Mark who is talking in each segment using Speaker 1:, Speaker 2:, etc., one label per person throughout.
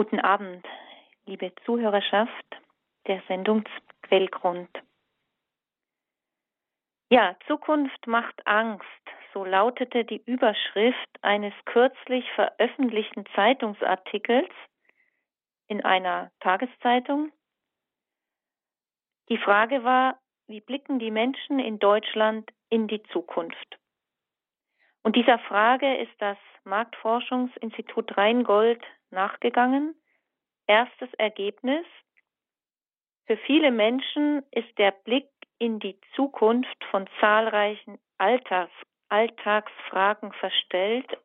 Speaker 1: Guten Abend, liebe Zuhörerschaft der Sendung Quellgrund. Ja, Zukunft macht Angst, so lautete die Überschrift eines kürzlich veröffentlichten Zeitungsartikels in einer Tageszeitung. Die Frage war, wie blicken die Menschen in Deutschland in die Zukunft? Und dieser Frage ist das Marktforschungsinstitut Rheingold nachgegangen. Erstes Ergebnis. Für viele Menschen ist der Blick in die Zukunft von zahlreichen Alltags Alltagsfragen verstellt,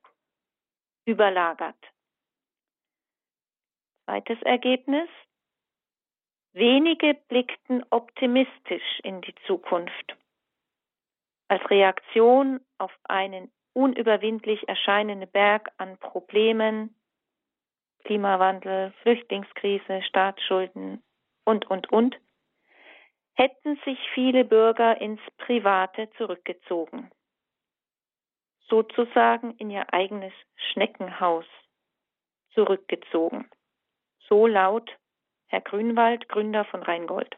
Speaker 1: überlagert. Zweites Ergebnis. Wenige blickten optimistisch in die Zukunft. Als Reaktion auf einen unüberwindlich erscheinenden Berg an Problemen, Klimawandel, Flüchtlingskrise, Staatsschulden und, und, und, hätten sich viele Bürger ins Private zurückgezogen, sozusagen in ihr eigenes Schneckenhaus zurückgezogen. So laut Herr Grünwald, Gründer von Rheingold.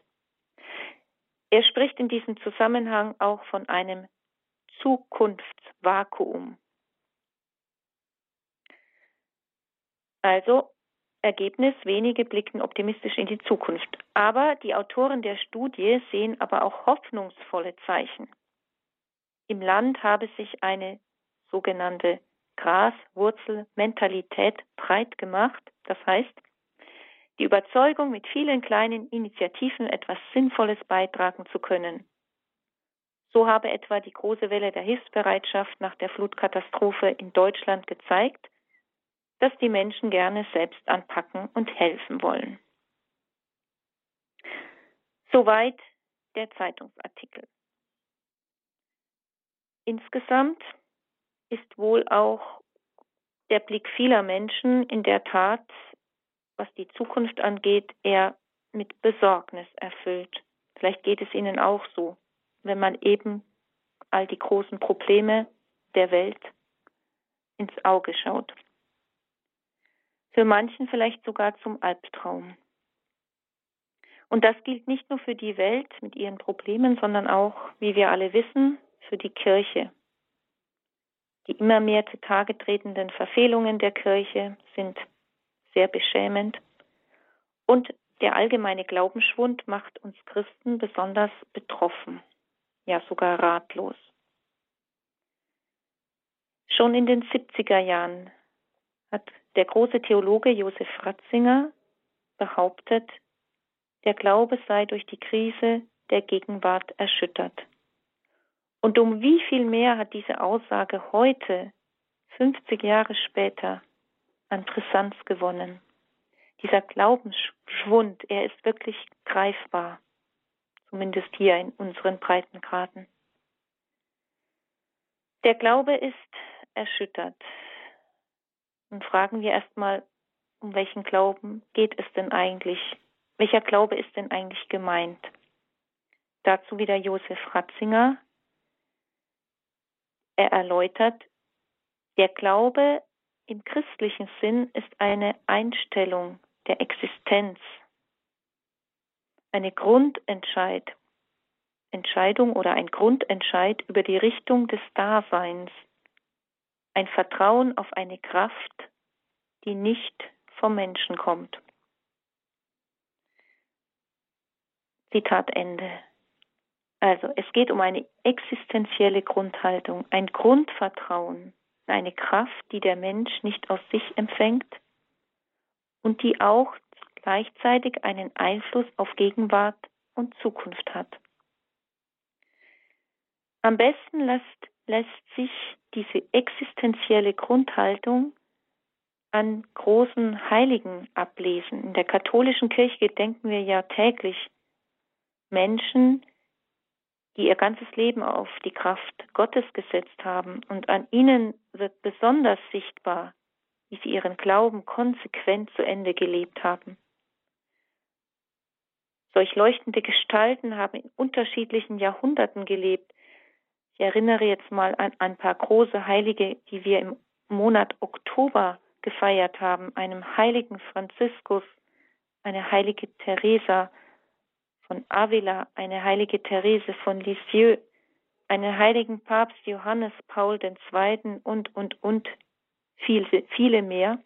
Speaker 1: Er spricht in diesem Zusammenhang auch von einem Zukunftsvakuum. Also Ergebnis, wenige blickten optimistisch in die Zukunft. Aber die Autoren der Studie sehen aber auch hoffnungsvolle Zeichen. Im Land habe sich eine sogenannte Graswurzelmentalität breit gemacht. Das heißt, die Überzeugung, mit vielen kleinen Initiativen etwas Sinnvolles beitragen zu können. So habe etwa die große Welle der Hilfsbereitschaft nach der Flutkatastrophe in Deutschland gezeigt, dass die Menschen gerne selbst anpacken und helfen wollen. Soweit der Zeitungsartikel. Insgesamt ist wohl auch der Blick vieler Menschen in der Tat, was die Zukunft angeht, eher mit Besorgnis erfüllt. Vielleicht geht es Ihnen auch so, wenn man eben all die großen Probleme der Welt ins Auge schaut für manchen vielleicht sogar zum Albtraum. Und das gilt nicht nur für die Welt mit ihren Problemen, sondern auch, wie wir alle wissen, für die Kirche. Die immer mehr zutage tretenden Verfehlungen der Kirche sind sehr beschämend und der allgemeine Glaubensschwund macht uns Christen besonders betroffen, ja sogar ratlos. Schon in den 70er Jahren hat der große Theologe Josef Ratzinger behauptet, der Glaube sei durch die Krise der Gegenwart erschüttert. Und um wie viel mehr hat diese Aussage heute, 50 Jahre später, an Brisanz gewonnen. Dieser Glaubensschwund, er ist wirklich greifbar, zumindest hier in unseren Breitengraden. Der Glaube ist erschüttert. Und fragen wir erstmal, um welchen Glauben geht es denn eigentlich? Welcher Glaube ist denn eigentlich gemeint? Dazu wieder Josef Ratzinger. Er erläutert, der Glaube im christlichen Sinn ist eine Einstellung der Existenz, eine Grundentscheid, Entscheidung oder ein Grundentscheid über die Richtung des Daseins, ein Vertrauen auf eine Kraft, die nicht vom Menschen kommt. Zitat Ende. Also es geht um eine existenzielle Grundhaltung, ein Grundvertrauen, eine Kraft, die der Mensch nicht aus sich empfängt und die auch gleichzeitig einen Einfluss auf Gegenwart und Zukunft hat. Am besten lässt lässt sich diese existenzielle Grundhaltung an großen Heiligen ablesen. In der katholischen Kirche gedenken wir ja täglich Menschen, die ihr ganzes Leben auf die Kraft Gottes gesetzt haben. Und an ihnen wird besonders sichtbar, wie sie ihren Glauben konsequent zu Ende gelebt haben. Solch leuchtende Gestalten haben in unterschiedlichen Jahrhunderten gelebt, ich erinnere jetzt mal an ein paar große Heilige, die wir im Monat Oktober gefeiert haben, einem heiligen Franziskus, eine heilige Teresa von Avila, eine heilige Therese von Lisieux, einen heiligen Papst Johannes Paul II. und, und, und viele, viele mehr.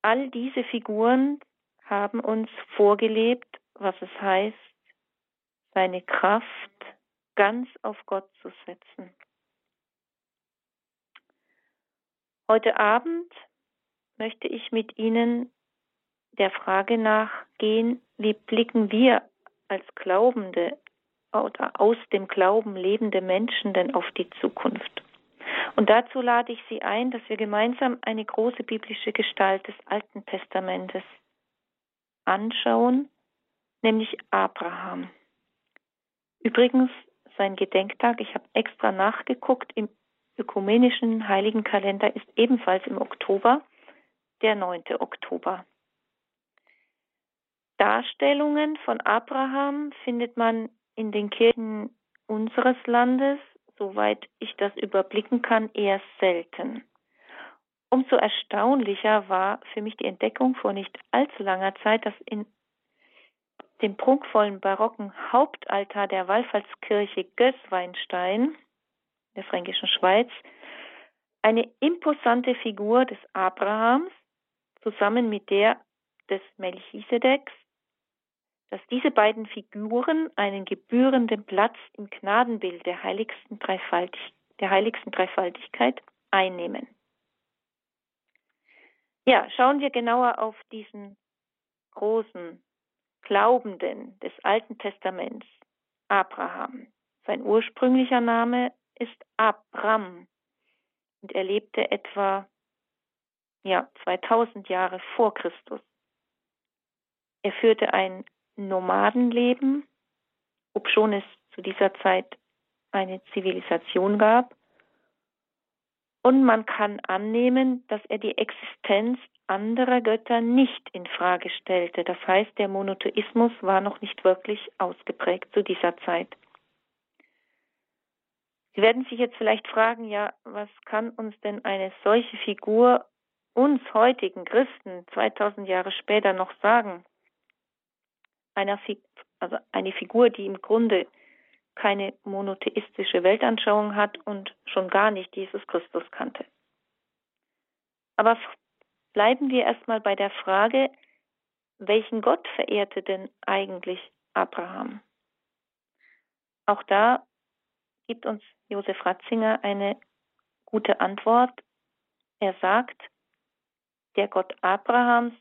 Speaker 1: All diese Figuren haben uns vorgelebt, was es heißt, seine Kraft ganz auf Gott zu setzen. Heute Abend möchte ich mit Ihnen der Frage nachgehen, wie blicken wir als Glaubende oder aus dem Glauben lebende Menschen denn auf die Zukunft? Und dazu lade ich Sie ein, dass wir gemeinsam eine große biblische Gestalt des Alten Testamentes anschauen, nämlich Abraham. Übrigens, sein Gedenktag, ich habe extra nachgeguckt, im ökumenischen heiligen Kalender ist ebenfalls im Oktober, der 9. Oktober. Darstellungen von Abraham findet man in den Kirchen unseres Landes, soweit ich das überblicken kann, eher selten. Umso erstaunlicher war für mich die Entdeckung vor nicht allzu langer Zeit, dass in dem prunkvollen barocken Hauptaltar der Wallfahrtskirche Gößweinstein der fränkischen Schweiz eine imposante Figur des Abrahams zusammen mit der des Melchisedeks, dass diese beiden Figuren einen gebührenden Platz im Gnadenbild der heiligsten, Dreifaltig der heiligsten Dreifaltigkeit einnehmen. Ja, schauen wir genauer auf diesen großen Glaubenden des Alten Testaments, Abraham. Sein ursprünglicher Name ist Abram und er lebte etwa ja, 2000 Jahre vor Christus. Er führte ein Nomadenleben, obschon es zu dieser Zeit eine Zivilisation gab. Und man kann annehmen, dass er die Existenz anderer Götter nicht in Frage stellte. Das heißt, der Monotheismus war noch nicht wirklich ausgeprägt zu dieser Zeit. Sie werden sich jetzt vielleicht fragen, ja, was kann uns denn eine solche Figur uns heutigen Christen 2000 Jahre später noch sagen? Einer, also eine Figur, die im Grunde keine monotheistische Weltanschauung hat und schon gar nicht Jesus Christus kannte. Aber bleiben wir erstmal bei der Frage, welchen Gott verehrte denn eigentlich Abraham? Auch da gibt uns Josef Ratzinger eine gute Antwort. Er sagt, der Gott Abrahams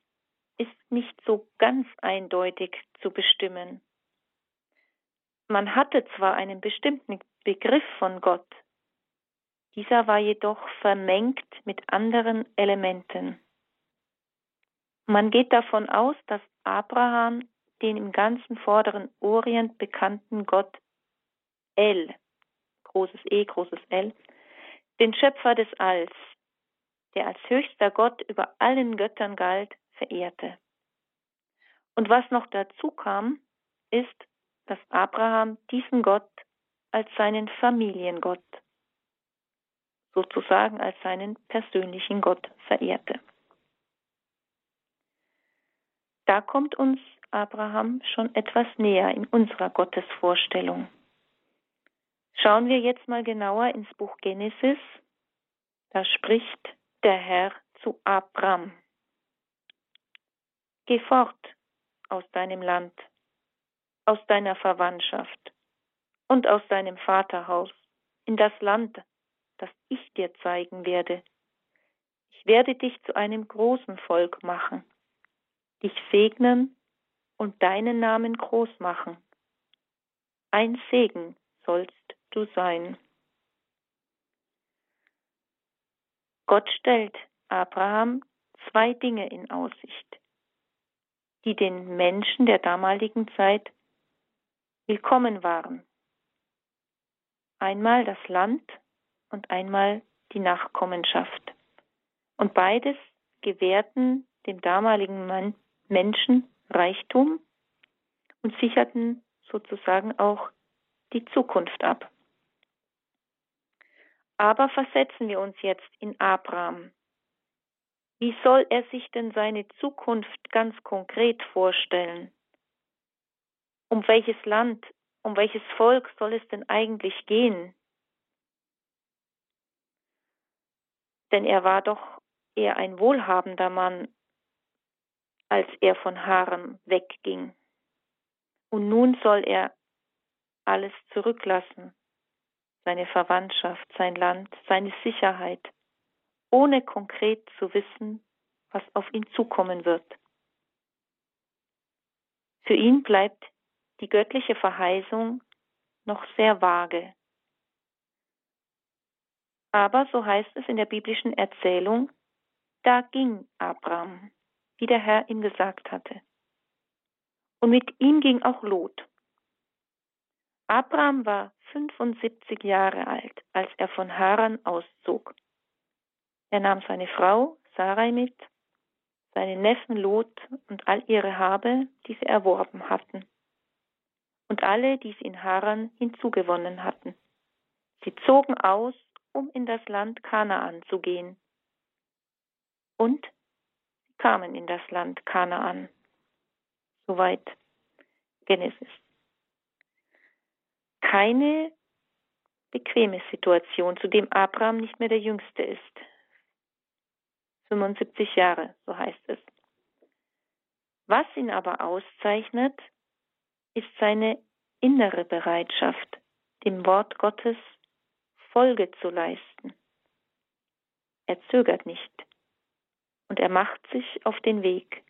Speaker 1: ist nicht so ganz eindeutig zu bestimmen. Man hatte zwar einen bestimmten Begriff von Gott, dieser war jedoch vermengt mit anderen Elementen. Man geht davon aus, dass Abraham den im ganzen vorderen Orient bekannten Gott El, großes E, großes L, den Schöpfer des Alls, der als höchster Gott über allen Göttern galt, verehrte. Und was noch dazu kam, ist, dass Abraham diesen Gott als seinen Familiengott, sozusagen als seinen persönlichen Gott verehrte. Da kommt uns Abraham schon etwas näher in unserer Gottesvorstellung. Schauen wir jetzt mal genauer ins Buch Genesis. Da spricht der Herr zu Abram. Geh fort aus deinem Land, aus deiner Verwandtschaft und aus deinem Vaterhaus in das Land, das ich dir zeigen werde. Ich werde dich zu einem großen Volk machen, dich segnen und deinen Namen groß machen. Ein Segen sollst du sein. Gott stellt Abraham zwei Dinge in Aussicht die den Menschen der damaligen Zeit willkommen waren. Einmal das Land und einmal die Nachkommenschaft. Und beides gewährten dem damaligen Menschen Reichtum und sicherten sozusagen auch die Zukunft ab. Aber versetzen wir uns jetzt in Abraham. Wie soll er sich denn seine Zukunft ganz konkret vorstellen? Um welches Land, um welches Volk soll es denn eigentlich gehen? Denn er war doch eher ein wohlhabender Mann, als er von Haaren wegging. Und nun soll er alles zurücklassen, seine Verwandtschaft, sein Land, seine Sicherheit, ohne konkret zu wissen, was auf ihn zukommen wird. Für ihn bleibt die göttliche Verheißung noch sehr vage. Aber so heißt es in der biblischen Erzählung, da ging Abraham, wie der Herr ihm gesagt hatte. Und mit ihm ging auch Lot. Abraham war 75 Jahre alt, als er von Haran auszog. Er nahm seine Frau Sarai mit, seinen Neffen Lot und all ihre Habe, die sie erworben hatten, und alle, die sie in Haran hinzugewonnen hatten. Sie zogen aus, um in das Land Kanaan zu gehen. Und sie kamen in das Land Kanaan. Soweit Genesis. Keine bequeme Situation, zu dem Abraham nicht mehr der Jüngste ist. 75 Jahre, so heißt es. Was ihn aber auszeichnet, ist seine innere Bereitschaft, dem Wort Gottes Folge zu leisten. Er zögert nicht und er macht sich auf den Weg.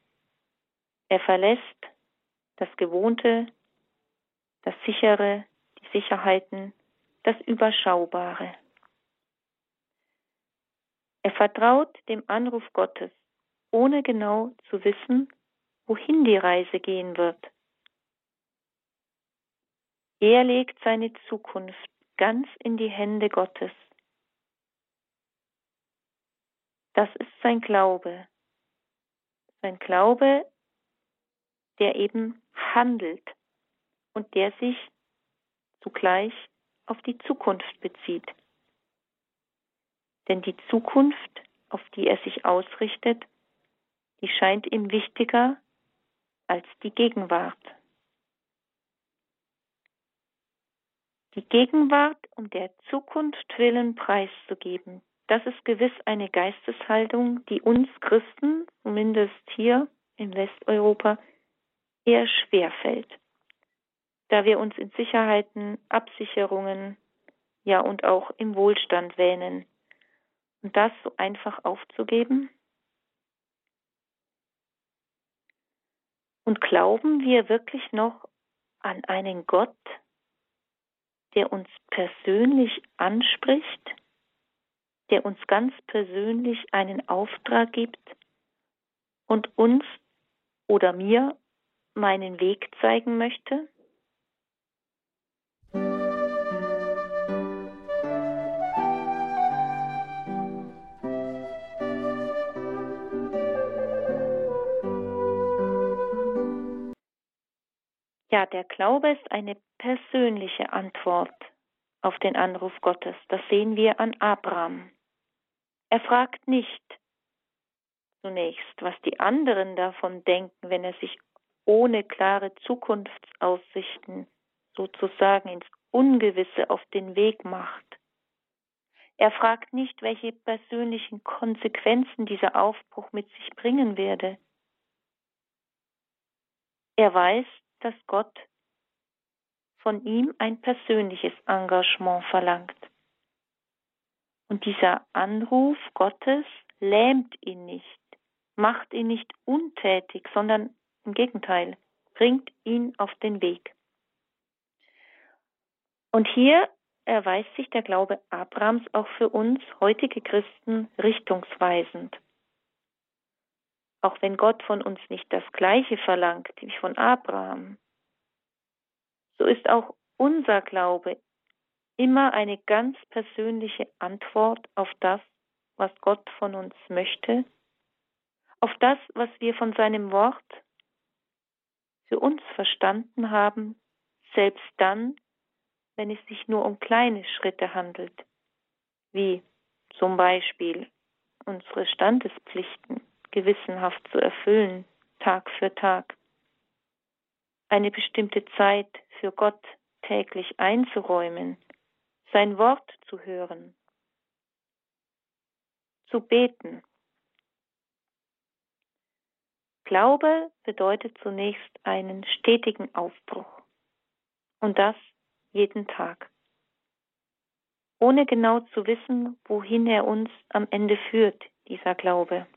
Speaker 1: Er verlässt das Gewohnte, das Sichere, die Sicherheiten, das Überschaubare. Er vertraut dem Anruf Gottes, ohne genau zu wissen, wohin die Reise gehen wird. Er legt seine Zukunft ganz in die Hände Gottes. Das ist sein Glaube. Sein Glaube, der eben handelt und der sich zugleich auf die Zukunft bezieht. Denn die Zukunft, auf die er sich ausrichtet, die scheint ihm wichtiger als die Gegenwart. Die Gegenwart um der Zukunft willen preiszugeben, das ist gewiss eine Geisteshaltung, die uns Christen, zumindest hier in Westeuropa, eher schwer fällt, da wir uns in Sicherheiten, Absicherungen, ja und auch im Wohlstand wähnen. Und das so einfach aufzugeben? Und glauben wir wirklich noch an einen Gott, der uns persönlich anspricht, der uns ganz persönlich einen Auftrag gibt und uns oder mir meinen Weg zeigen möchte? Ja, der Glaube ist eine persönliche Antwort auf den Anruf Gottes. Das sehen wir an Abraham. Er fragt nicht zunächst, was die anderen davon denken, wenn er sich ohne klare Zukunftsaussichten sozusagen ins Ungewisse auf den Weg macht. Er fragt nicht, welche persönlichen Konsequenzen dieser Aufbruch mit sich bringen werde. Er weiß, dass Gott von ihm ein persönliches Engagement verlangt. Und dieser Anruf Gottes lähmt ihn nicht, macht ihn nicht untätig, sondern im Gegenteil, bringt ihn auf den Weg. Und hier erweist sich der Glaube Abrahams auch für uns heutige Christen richtungsweisend. Auch wenn Gott von uns nicht das Gleiche verlangt wie von Abraham, so ist auch unser Glaube immer eine ganz persönliche Antwort auf das, was Gott von uns möchte, auf das, was wir von seinem Wort für uns verstanden haben, selbst dann, wenn es sich nur um kleine Schritte handelt, wie zum Beispiel unsere Standespflichten gewissenhaft zu erfüllen, Tag für Tag, eine bestimmte Zeit für Gott täglich einzuräumen, sein Wort zu hören, zu beten. Glaube bedeutet zunächst einen stetigen Aufbruch und das jeden Tag, ohne genau zu wissen, wohin er uns am Ende führt, dieser Glaube.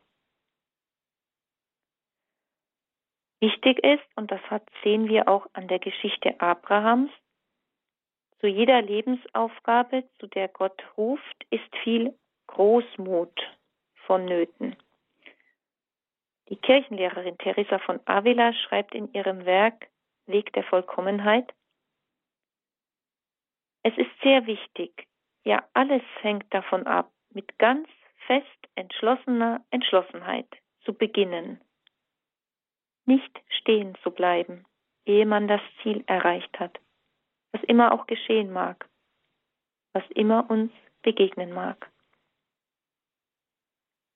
Speaker 1: Wichtig ist, und das sehen wir auch an der Geschichte Abrahams, zu jeder Lebensaufgabe, zu der Gott ruft, ist viel Großmut vonnöten. Die Kirchenlehrerin Teresa von Avila schreibt in ihrem Werk Weg der Vollkommenheit, es ist sehr wichtig, ja alles hängt davon ab, mit ganz fest entschlossener Entschlossenheit zu beginnen, nicht stehen zu bleiben, ehe man das Ziel erreicht hat was immer auch geschehen mag, was immer uns begegnen mag.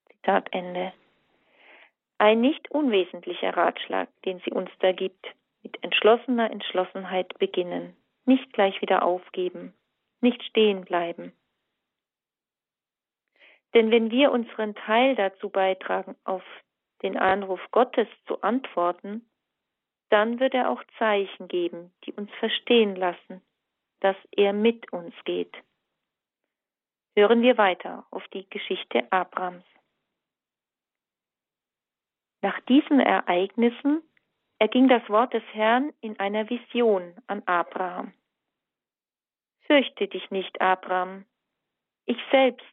Speaker 1: Zitat Ende. Ein nicht unwesentlicher Ratschlag, den sie uns da gibt, mit entschlossener Entschlossenheit beginnen, nicht gleich wieder aufgeben, nicht stehen bleiben. Denn wenn wir unseren Teil dazu beitragen, auf den Anruf Gottes zu antworten, dann wird er auch Zeichen geben, die uns verstehen lassen, dass er mit uns geht. Hören wir weiter auf die Geschichte Abrams. Nach diesen Ereignissen erging das Wort des Herrn in einer Vision an Abraham. Fürchte dich nicht, Abraham, ich selbst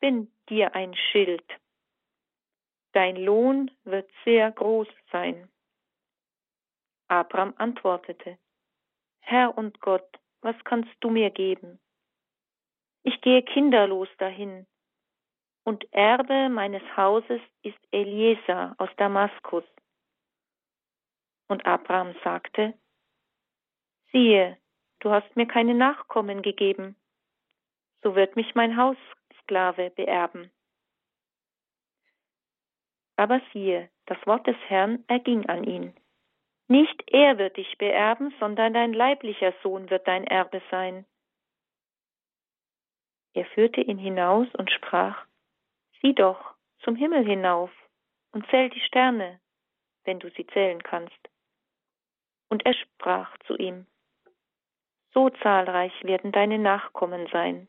Speaker 1: bin dir ein Schild. Dein Lohn wird sehr groß sein. Abraham antwortete, Herr und Gott, was kannst du mir geben? Ich gehe kinderlos dahin, und Erbe meines Hauses ist Eliezer aus Damaskus. Und Abraham sagte, siehe, du hast mir keine Nachkommen gegeben, so wird mich mein Haussklave beerben. Aber siehe, das Wort des Herrn erging an ihn. Nicht er wird dich beerben, sondern dein leiblicher Sohn wird dein Erbe sein. Er führte ihn hinaus und sprach, Sieh doch zum Himmel hinauf und zähl die Sterne, wenn du sie zählen kannst. Und er sprach zu ihm, So zahlreich werden deine Nachkommen sein.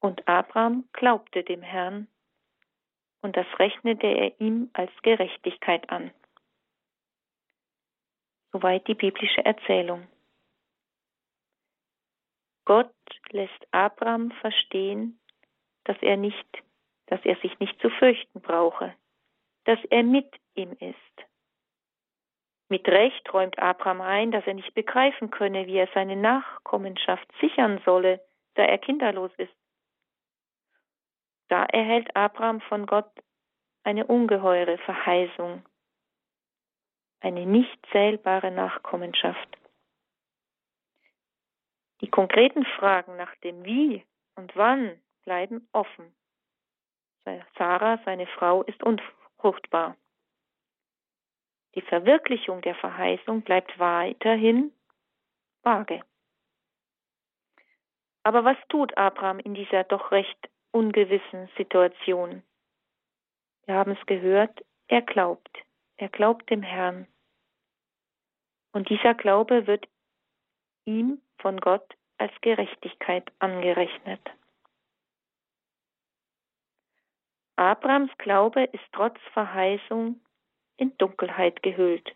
Speaker 1: Und Abraham glaubte dem Herrn, und das rechnete er ihm als Gerechtigkeit an. Soweit die biblische Erzählung. Gott lässt Abraham verstehen, dass er nicht, dass er sich nicht zu fürchten brauche, dass er mit ihm ist. Mit Recht räumt Abraham ein, dass er nicht begreifen könne, wie er seine Nachkommenschaft sichern solle, da er kinderlos ist. Da erhält Abraham von Gott eine ungeheure Verheißung, eine nicht zählbare Nachkommenschaft. Die konkreten Fragen nach dem Wie und Wann bleiben offen. Sarah, seine Frau, ist unfruchtbar. Die Verwirklichung der Verheißung bleibt weiterhin vage. Aber was tut Abraham in dieser doch recht ungewissen Situation? Wir haben es gehört, er glaubt. Er glaubt dem Herrn. Und dieser Glaube wird ihm von Gott als Gerechtigkeit angerechnet. Abrahams Glaube ist trotz Verheißung in Dunkelheit gehüllt.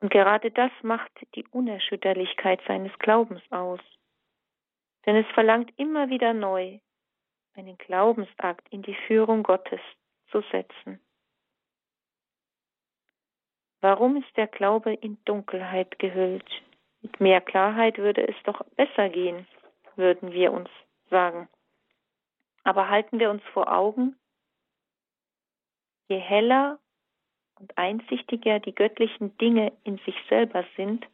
Speaker 1: Und gerade das macht die Unerschütterlichkeit seines Glaubens aus. Denn es verlangt immer wieder neu, einen Glaubensakt in die Führung Gottes zu setzen. Warum ist der Glaube in Dunkelheit gehüllt? Mit mehr Klarheit würde es doch besser gehen, würden wir uns sagen. Aber halten wir uns vor Augen, je heller und einsichtiger die göttlichen Dinge in sich selber sind,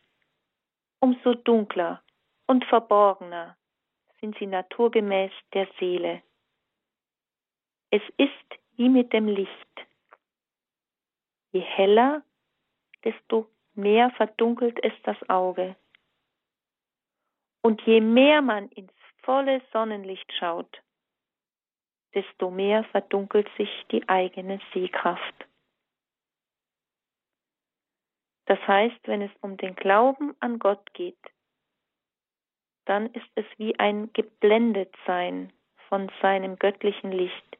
Speaker 1: umso dunkler und verborgener sind sie naturgemäß der Seele. Es ist wie mit dem Licht. Je heller, desto mehr verdunkelt es das Auge. Und je mehr man ins volle Sonnenlicht schaut, desto mehr verdunkelt sich die eigene Sehkraft. Das heißt, wenn es um den Glauben an Gott geht, dann ist es wie ein Geblendetsein von seinem göttlichen Licht,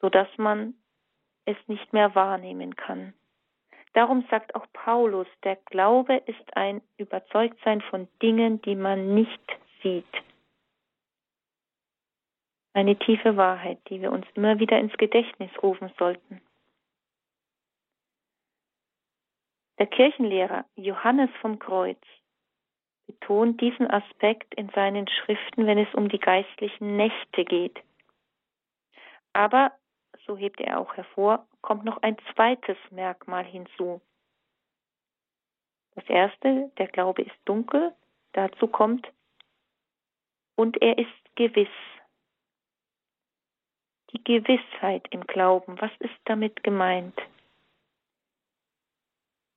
Speaker 1: so dass man es nicht mehr wahrnehmen kann. Darum sagt auch Paulus, der Glaube ist ein Überzeugtsein von Dingen, die man nicht sieht. Eine tiefe Wahrheit, die wir uns immer wieder ins Gedächtnis rufen sollten. Der Kirchenlehrer Johannes vom Kreuz betont diesen Aspekt in seinen Schriften, wenn es um die geistlichen Nächte geht. Aber, so hebt er auch hervor, kommt noch ein zweites Merkmal hinzu. Das erste, der Glaube ist dunkel, dazu kommt, und er ist gewiss. Die Gewissheit im Glauben, was ist damit gemeint?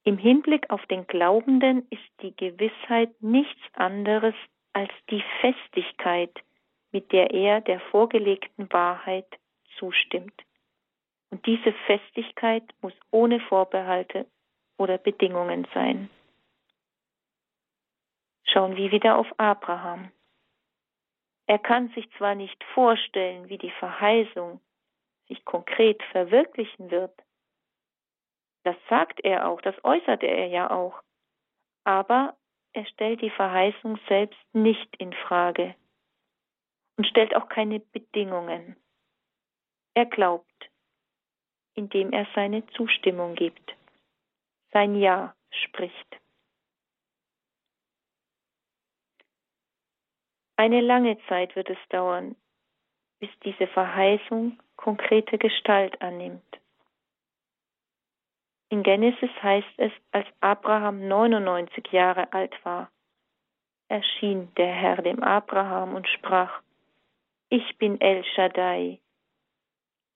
Speaker 1: Im Hinblick auf den Glaubenden ist die Gewissheit nichts anderes als die Festigkeit, mit der er der vorgelegten Wahrheit zustimmt. Und diese Festigkeit muss ohne Vorbehalte oder Bedingungen sein. Schauen wir wieder auf Abraham. Er kann sich zwar nicht vorstellen, wie die Verheißung sich konkret verwirklichen wird, das sagt er auch, das äußerte er ja auch. Aber er stellt die Verheißung selbst nicht in Frage und stellt auch keine Bedingungen. Er glaubt, indem er seine Zustimmung gibt, sein Ja spricht. Eine lange Zeit wird es dauern, bis diese Verheißung konkrete Gestalt annimmt. In Genesis heißt es, als Abraham 99 Jahre alt war, erschien der Herr dem Abraham und sprach, Ich bin El Shaddai,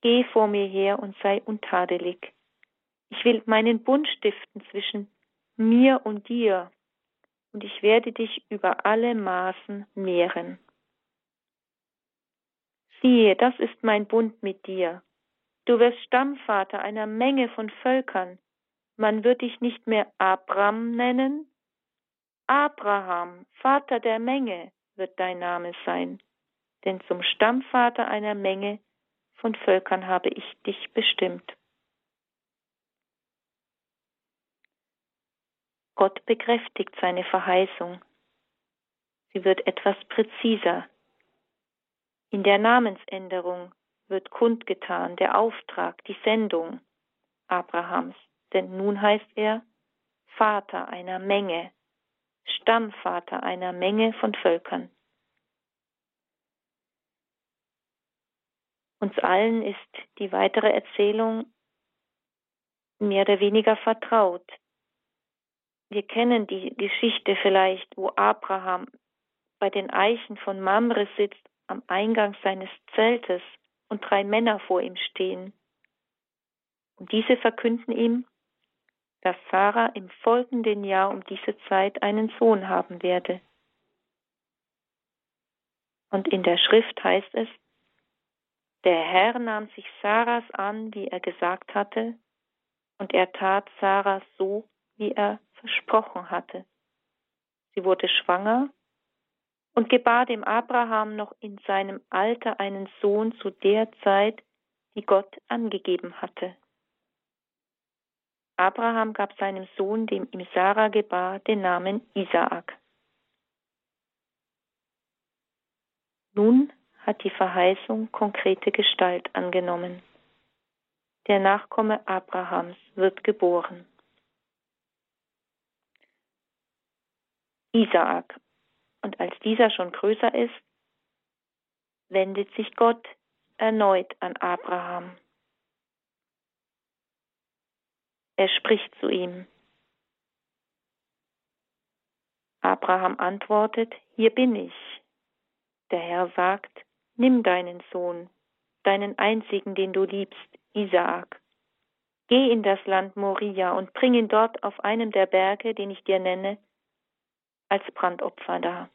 Speaker 1: geh vor mir her und sei untadelig. Ich will meinen Bund stiften zwischen mir und dir, und ich werde dich über alle Maßen mehren. Siehe, das ist mein Bund mit dir. Du wirst Stammvater einer Menge von Völkern, man wird dich nicht mehr Abram nennen. Abraham, Vater der Menge, wird dein Name sein, denn zum Stammvater einer Menge von Völkern habe ich dich bestimmt. Gott bekräftigt seine Verheißung. Sie wird etwas präziser. In der Namensänderung wird kundgetan der Auftrag, die Sendung Abrahams denn nun heißt er Vater einer Menge, Stammvater einer Menge von Völkern. Uns allen ist die weitere Erzählung mehr oder weniger vertraut. Wir kennen die Geschichte vielleicht, wo Abraham bei den Eichen von Mamre sitzt am Eingang seines Zeltes und drei Männer vor ihm stehen. Und diese verkünden ihm, dass Sarah im folgenden Jahr um diese Zeit einen Sohn haben werde. Und in der Schrift heißt es, der Herr nahm sich Sarahs an, wie er gesagt hatte, und er tat Sarah so, wie er versprochen hatte. Sie wurde schwanger und gebar dem Abraham noch in seinem Alter einen Sohn zu der Zeit, die Gott angegeben hatte. Abraham gab seinem Sohn, dem ihm Sarah gebar, den Namen Isaak. Nun hat die Verheißung konkrete Gestalt angenommen. Der Nachkomme Abrahams wird geboren. Isaak. Und als dieser schon größer ist, wendet sich Gott erneut an Abraham. Er spricht zu ihm. Abraham antwortet, hier bin ich. Der Herr sagt, nimm deinen Sohn, deinen einzigen, den du liebst, Isaak. Geh in das Land Moria und bring ihn dort auf einem der Berge, den ich dir nenne, als Brandopfer dar.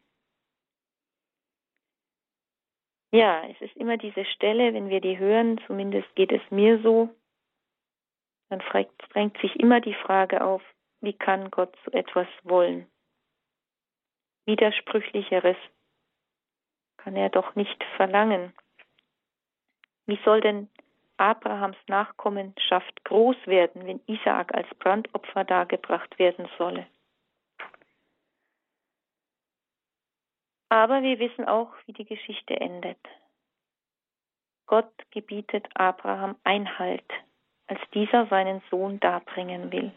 Speaker 1: Ja, es ist immer diese Stelle, wenn wir die hören, zumindest geht es mir so, dann drängt sich immer die Frage auf, wie kann Gott so etwas wollen? Widersprüchlicheres kann er doch nicht verlangen. Wie soll denn Abrahams Nachkommenschaft groß werden, wenn Isaak als Brandopfer dargebracht werden solle? Aber wir wissen auch, wie die Geschichte endet. Gott gebietet Abraham Einhalt, als dieser seinen Sohn darbringen will,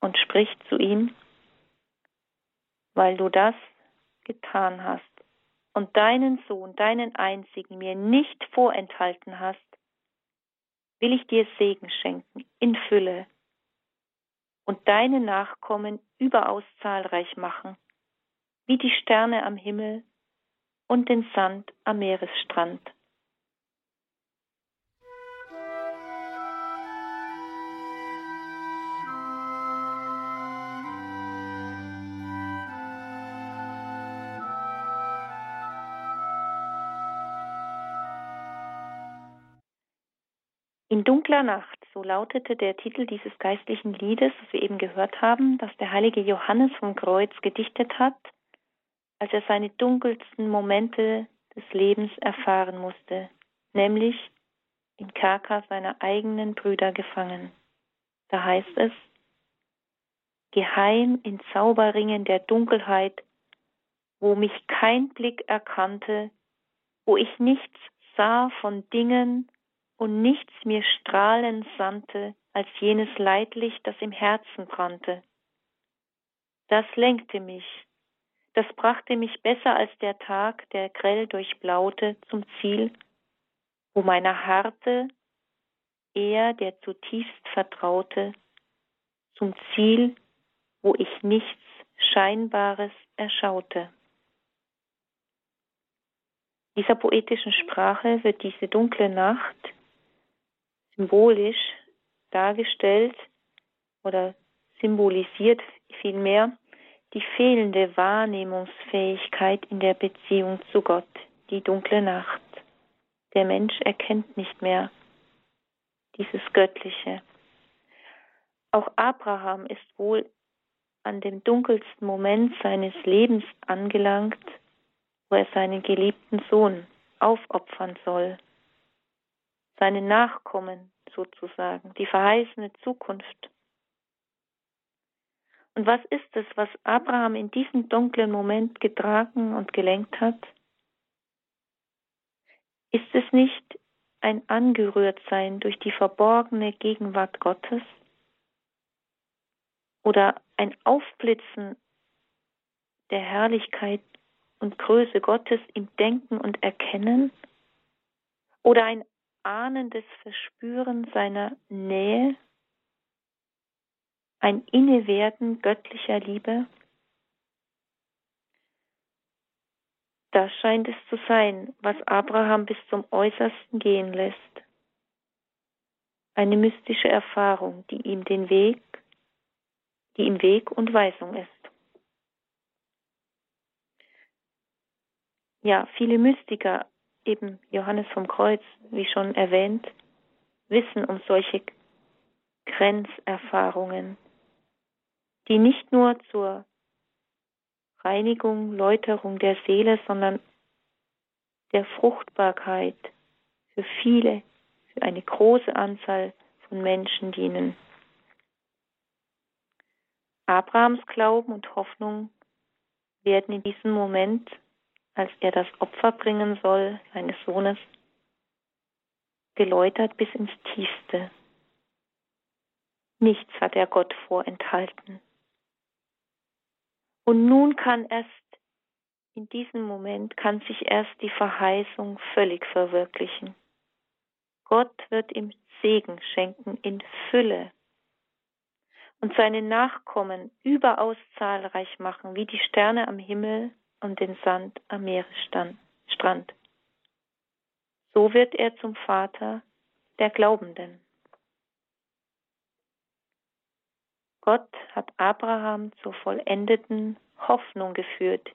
Speaker 1: und spricht zu ihm, weil du das getan hast und deinen Sohn, deinen einzigen, mir nicht vorenthalten hast, will ich dir Segen schenken in Fülle und deine Nachkommen überaus zahlreich machen wie die Sterne am Himmel und den Sand am Meeresstrand. In dunkler Nacht, so lautete der Titel dieses geistlichen Liedes, das wir eben gehört haben, das der heilige Johannes vom Kreuz gedichtet hat, als er seine dunkelsten Momente des Lebens erfahren musste, nämlich im Kerker seiner eigenen Brüder gefangen. Da heißt es, geheim in Zauberringen der Dunkelheit, wo mich kein Blick erkannte, wo ich nichts sah von Dingen und nichts mir strahlen sandte, als jenes Leidlicht, das im Herzen brannte. Das lenkte mich, das brachte mich besser als der Tag, der grell durchblaute, zum Ziel, wo meiner harte, er, der zutiefst vertraute, zum Ziel, wo ich nichts Scheinbares erschaute. Dieser poetischen Sprache wird diese dunkle Nacht symbolisch dargestellt oder symbolisiert vielmehr die fehlende Wahrnehmungsfähigkeit in der Beziehung zu Gott, die dunkle Nacht. Der Mensch erkennt nicht mehr dieses Göttliche. Auch Abraham ist wohl an dem dunkelsten Moment seines Lebens angelangt, wo er seinen geliebten Sohn aufopfern soll, seine Nachkommen sozusagen, die verheißene Zukunft und was ist es, was Abraham in diesem dunklen Moment getragen und gelenkt hat? Ist es nicht ein Angerührtsein durch die verborgene Gegenwart Gottes? Oder ein Aufblitzen der Herrlichkeit und Größe Gottes im Denken und Erkennen? Oder ein ahnendes Verspüren seiner Nähe ein Innewerden göttlicher Liebe? Das scheint es zu sein, was Abraham bis zum Äußersten gehen lässt. Eine mystische Erfahrung, die ihm den Weg, die ihm Weg und Weisung ist. Ja, viele Mystiker, eben Johannes vom Kreuz, wie schon erwähnt, wissen um solche Grenzerfahrungen, die nicht nur zur Reinigung, Läuterung der Seele, sondern der Fruchtbarkeit für viele, für eine große Anzahl von Menschen dienen. Abrahams Glauben und Hoffnung werden in diesem Moment, als er das Opfer bringen soll, seines Sohnes, geläutert bis ins Tiefste. Nichts hat er Gott vorenthalten. Und nun kann erst in diesem Moment kann sich erst die Verheißung völlig verwirklichen. Gott wird ihm Segen schenken in Fülle. und seine Nachkommen überaus zahlreich machen, wie die Sterne am Himmel und den Sand am Meeresstrand. So wird er zum Vater der Glaubenden. Gott hat Abraham zur vollendeten Hoffnung geführt,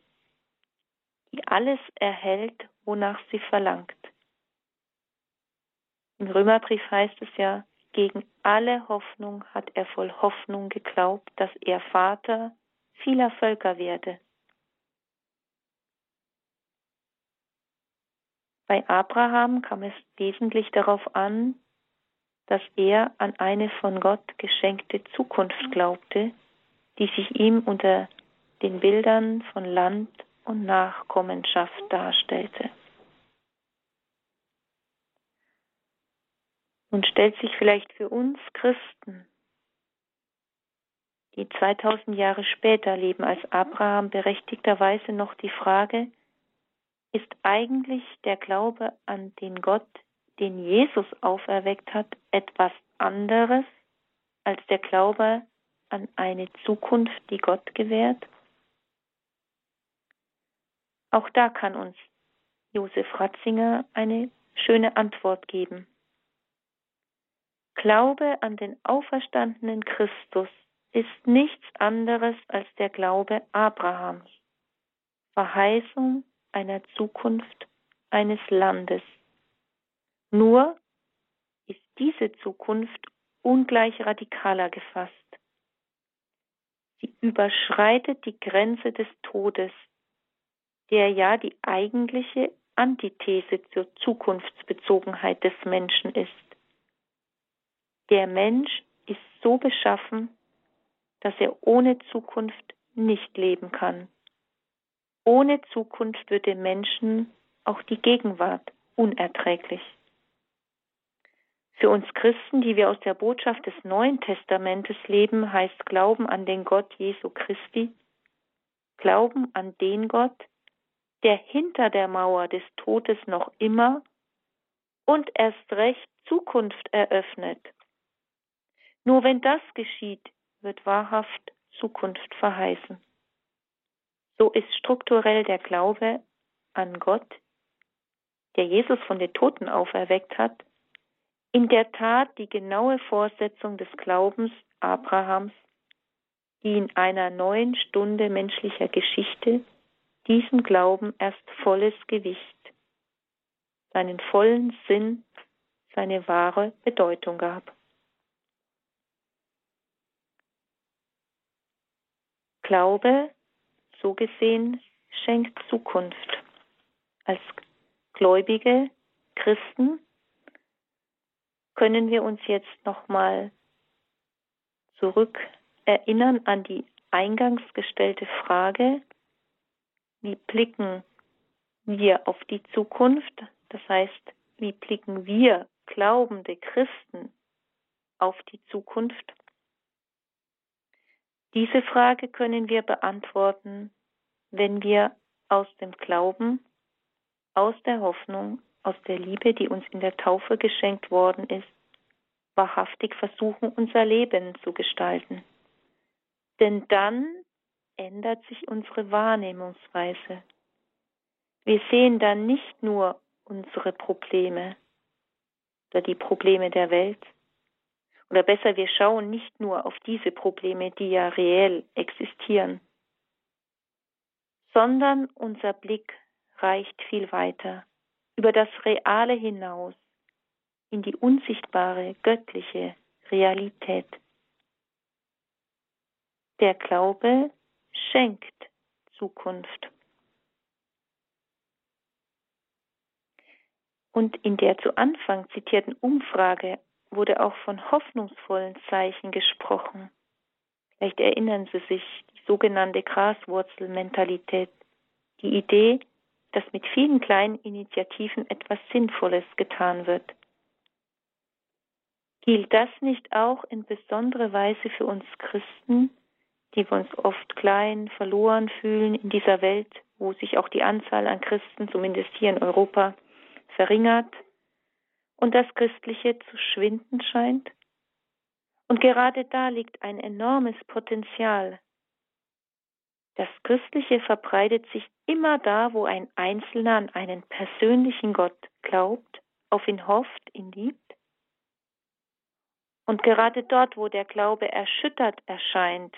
Speaker 1: die alles erhält, wonach sie verlangt. Im Römerbrief heißt es ja, gegen alle Hoffnung hat er voll Hoffnung geglaubt, dass er Vater vieler Völker werde. Bei Abraham kam es wesentlich darauf an, dass er an eine von Gott geschenkte Zukunft glaubte, die sich ihm unter den Bildern von Land und Nachkommenschaft darstellte. Nun stellt sich vielleicht für uns Christen, die 2000 Jahre später leben als Abraham, berechtigterweise noch die Frage, ist eigentlich der Glaube an den Gott, den Jesus auferweckt hat, etwas anderes als der Glaube an eine Zukunft, die Gott gewährt? Auch da kann uns Josef Ratzinger eine schöne Antwort geben. Glaube an den auferstandenen Christus ist nichts anderes als der Glaube Abrahams, Verheißung einer Zukunft eines Landes. Nur ist diese Zukunft ungleich radikaler gefasst. Sie überschreitet die Grenze des Todes, der ja die eigentliche Antithese zur Zukunftsbezogenheit des Menschen ist. Der Mensch ist so beschaffen, dass er ohne Zukunft nicht leben kann. Ohne Zukunft wird dem Menschen auch die Gegenwart unerträglich. Für uns Christen, die wir aus der Botschaft des Neuen Testamentes leben, heißt Glauben an den Gott Jesu Christi, Glauben an den Gott, der hinter der Mauer des Todes noch immer und erst recht Zukunft eröffnet. Nur wenn das geschieht, wird wahrhaft Zukunft verheißen. So ist strukturell der Glaube an Gott, der Jesus von den Toten auferweckt hat, in der Tat die genaue Vorsetzung des Glaubens Abrahams, die in einer neuen Stunde menschlicher Geschichte diesem Glauben erst volles Gewicht, seinen vollen Sinn, seine wahre Bedeutung gab. Glaube, so gesehen, schenkt Zukunft. Als gläubige Christen können wir uns jetzt nochmal zurück erinnern an die eingangs gestellte Frage, wie blicken wir auf die Zukunft? Das heißt, wie blicken wir glaubende Christen auf die Zukunft? Diese Frage können wir beantworten, wenn wir aus dem Glauben, aus der Hoffnung, aus der Liebe, die uns in der Taufe geschenkt worden ist, wahrhaftig versuchen, unser Leben zu gestalten. Denn dann ändert sich unsere Wahrnehmungsweise. Wir sehen dann nicht nur unsere Probleme oder die Probleme der Welt, oder besser, wir schauen nicht nur auf diese Probleme, die ja reell existieren, sondern unser Blick reicht viel weiter über das Reale hinaus in die unsichtbare göttliche Realität. Der Glaube schenkt Zukunft. Und in der zu Anfang zitierten Umfrage wurde auch von hoffnungsvollen Zeichen gesprochen. Vielleicht erinnern Sie sich, die sogenannte Graswurzelmentalität, die Idee, dass mit vielen kleinen Initiativen etwas Sinnvolles getan wird. Gilt das nicht auch in besonderer Weise für uns Christen, die wir uns oft klein, verloren fühlen in dieser Welt, wo sich auch die Anzahl an Christen, zumindest hier in Europa, verringert und das Christliche zu schwinden scheint? Und gerade da liegt ein enormes Potenzial. Das Christliche verbreitet sich immer da, wo ein Einzelner an einen persönlichen Gott glaubt, auf ihn hofft, ihn liebt. Und gerade dort, wo der Glaube erschüttert erscheint,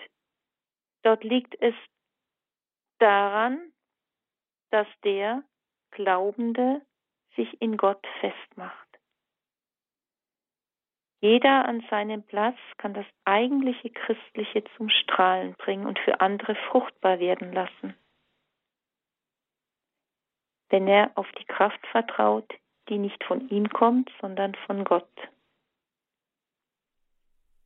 Speaker 1: dort liegt es daran, dass der Glaubende sich in Gott festmacht. Jeder an seinem Platz kann das eigentliche Christliche zum Strahlen bringen und für andere fruchtbar werden lassen. Wenn er auf die Kraft vertraut, die nicht von ihm kommt, sondern von Gott.